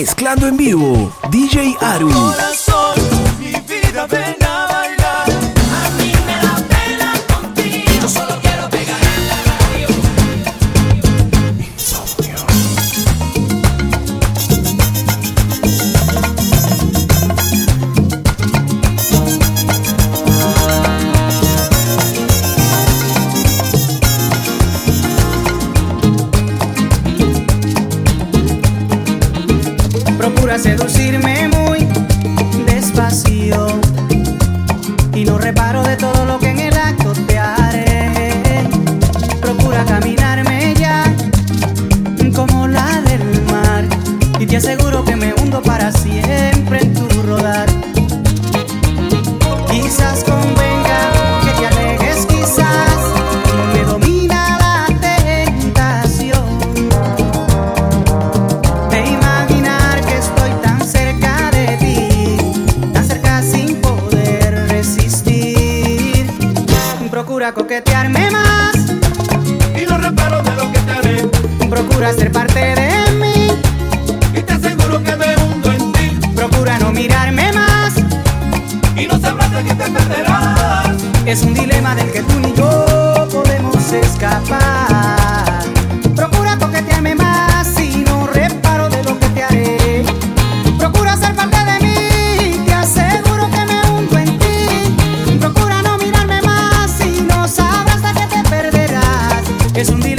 mezclando en vivo, DJ Aru. es un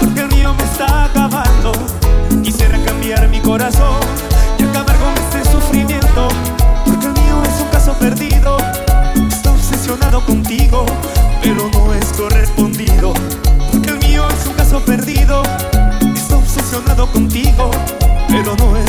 porque el mío me está acabando. Quisiera cambiar mi corazón y acabar con este sufrimiento, porque el mío es un caso perdido. Está obsesionado contigo, pero no es correspondido, porque el mío es un caso perdido. Está obsesionado contigo, pero no es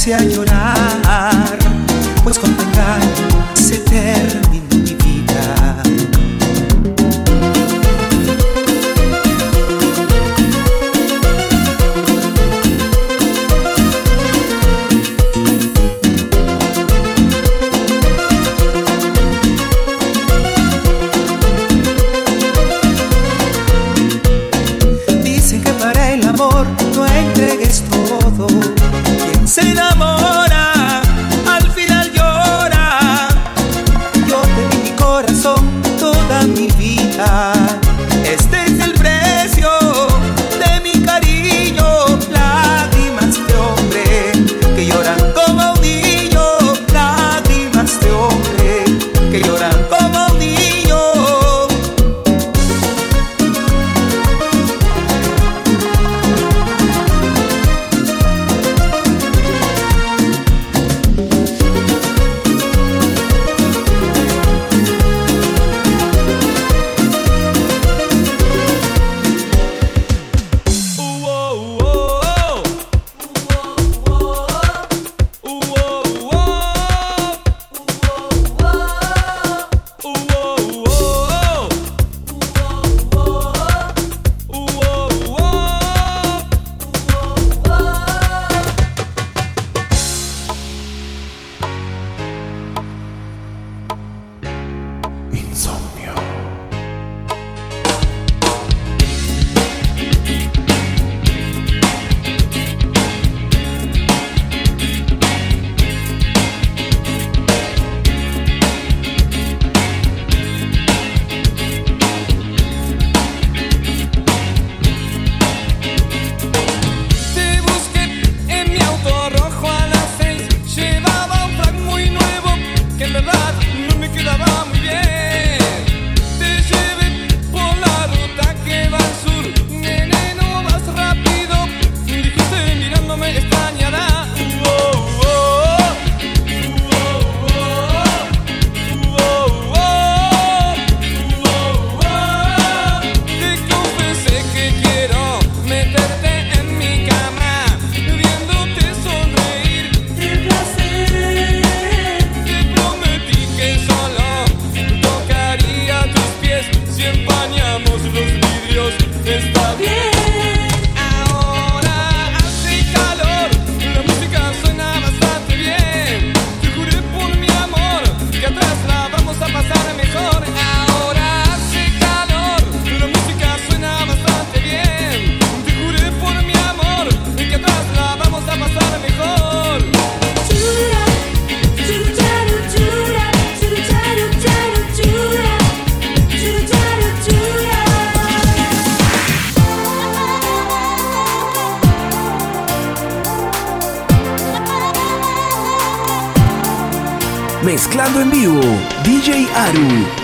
sea llorar. toda mi vida. Bobby. En vivo, DJ Aru.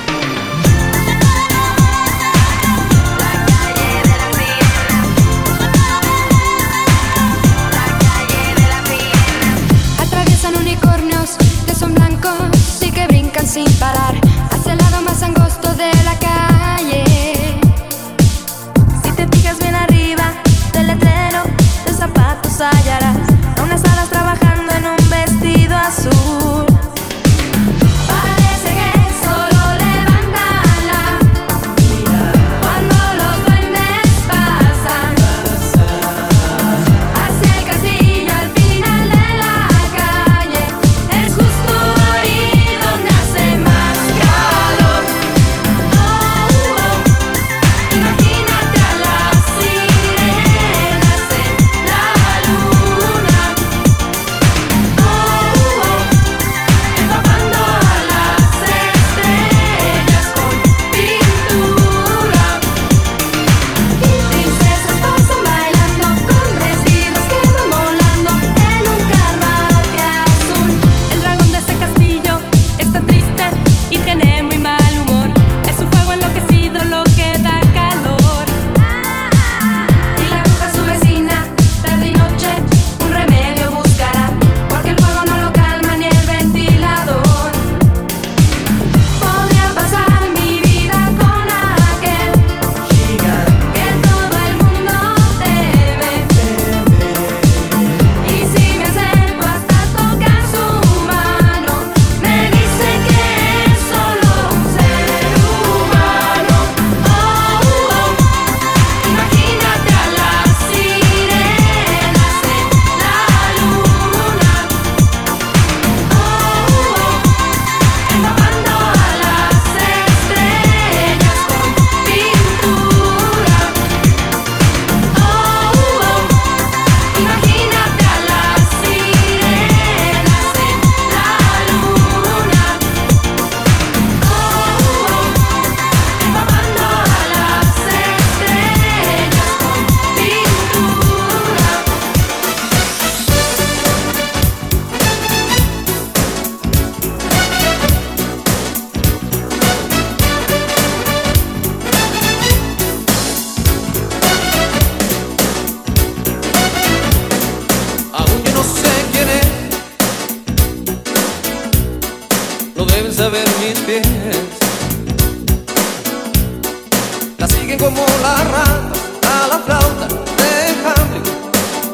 siguen como la rata a la flauta de Hamlet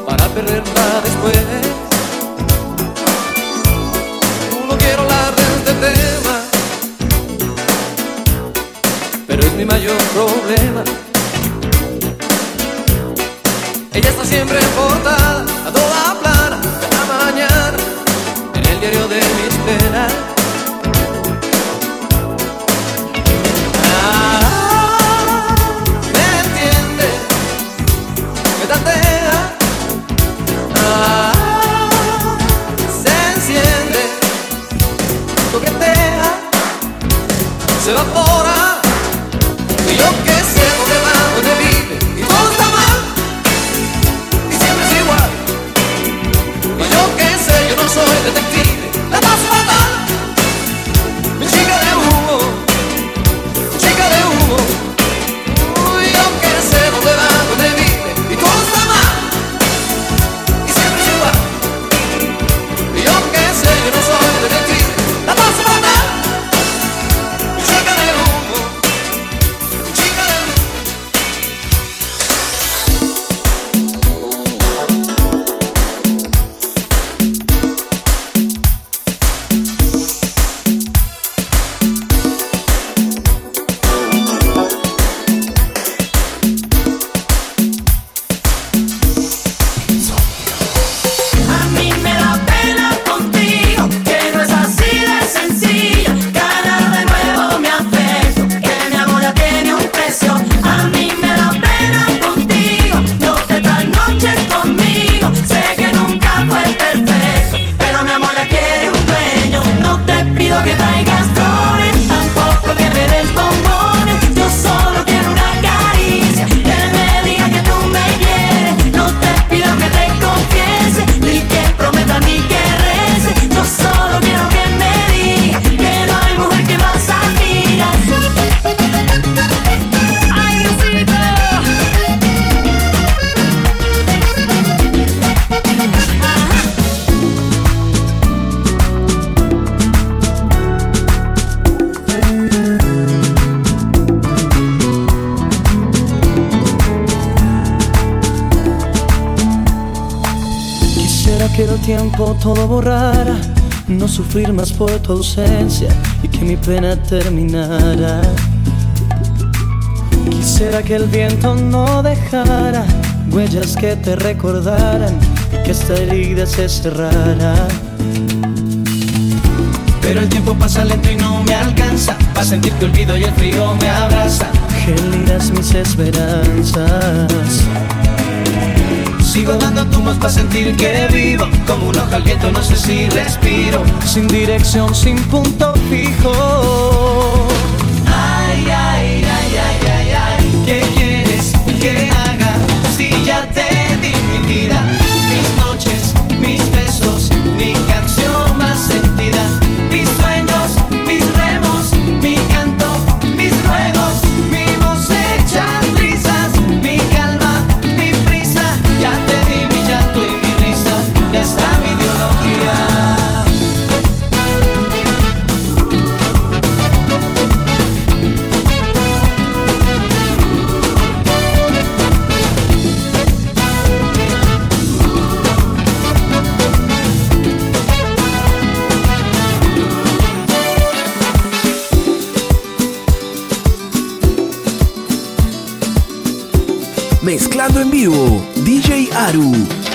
para perderla después. No quiero hablar de este tema, pero es mi mayor problema. Ella está siempre portada. it a go. Todo borrara, no sufrir más por tu ausencia y que mi pena terminara. Quisiera que el viento no dejara huellas que te recordaran y que esta herida se cerrara. Pero el tiempo pasa lento y no me alcanza Pa' sentir que olvido y el frío me abraza Gelidas mis esperanzas. Sigo dando tumbos para sentir que vivo Como un hoja al viento, no sé si respiro Sin dirección, sin punto fijo. Ay, ay, ay, ay, ay, ay ¿Qué quieres que haga? DJ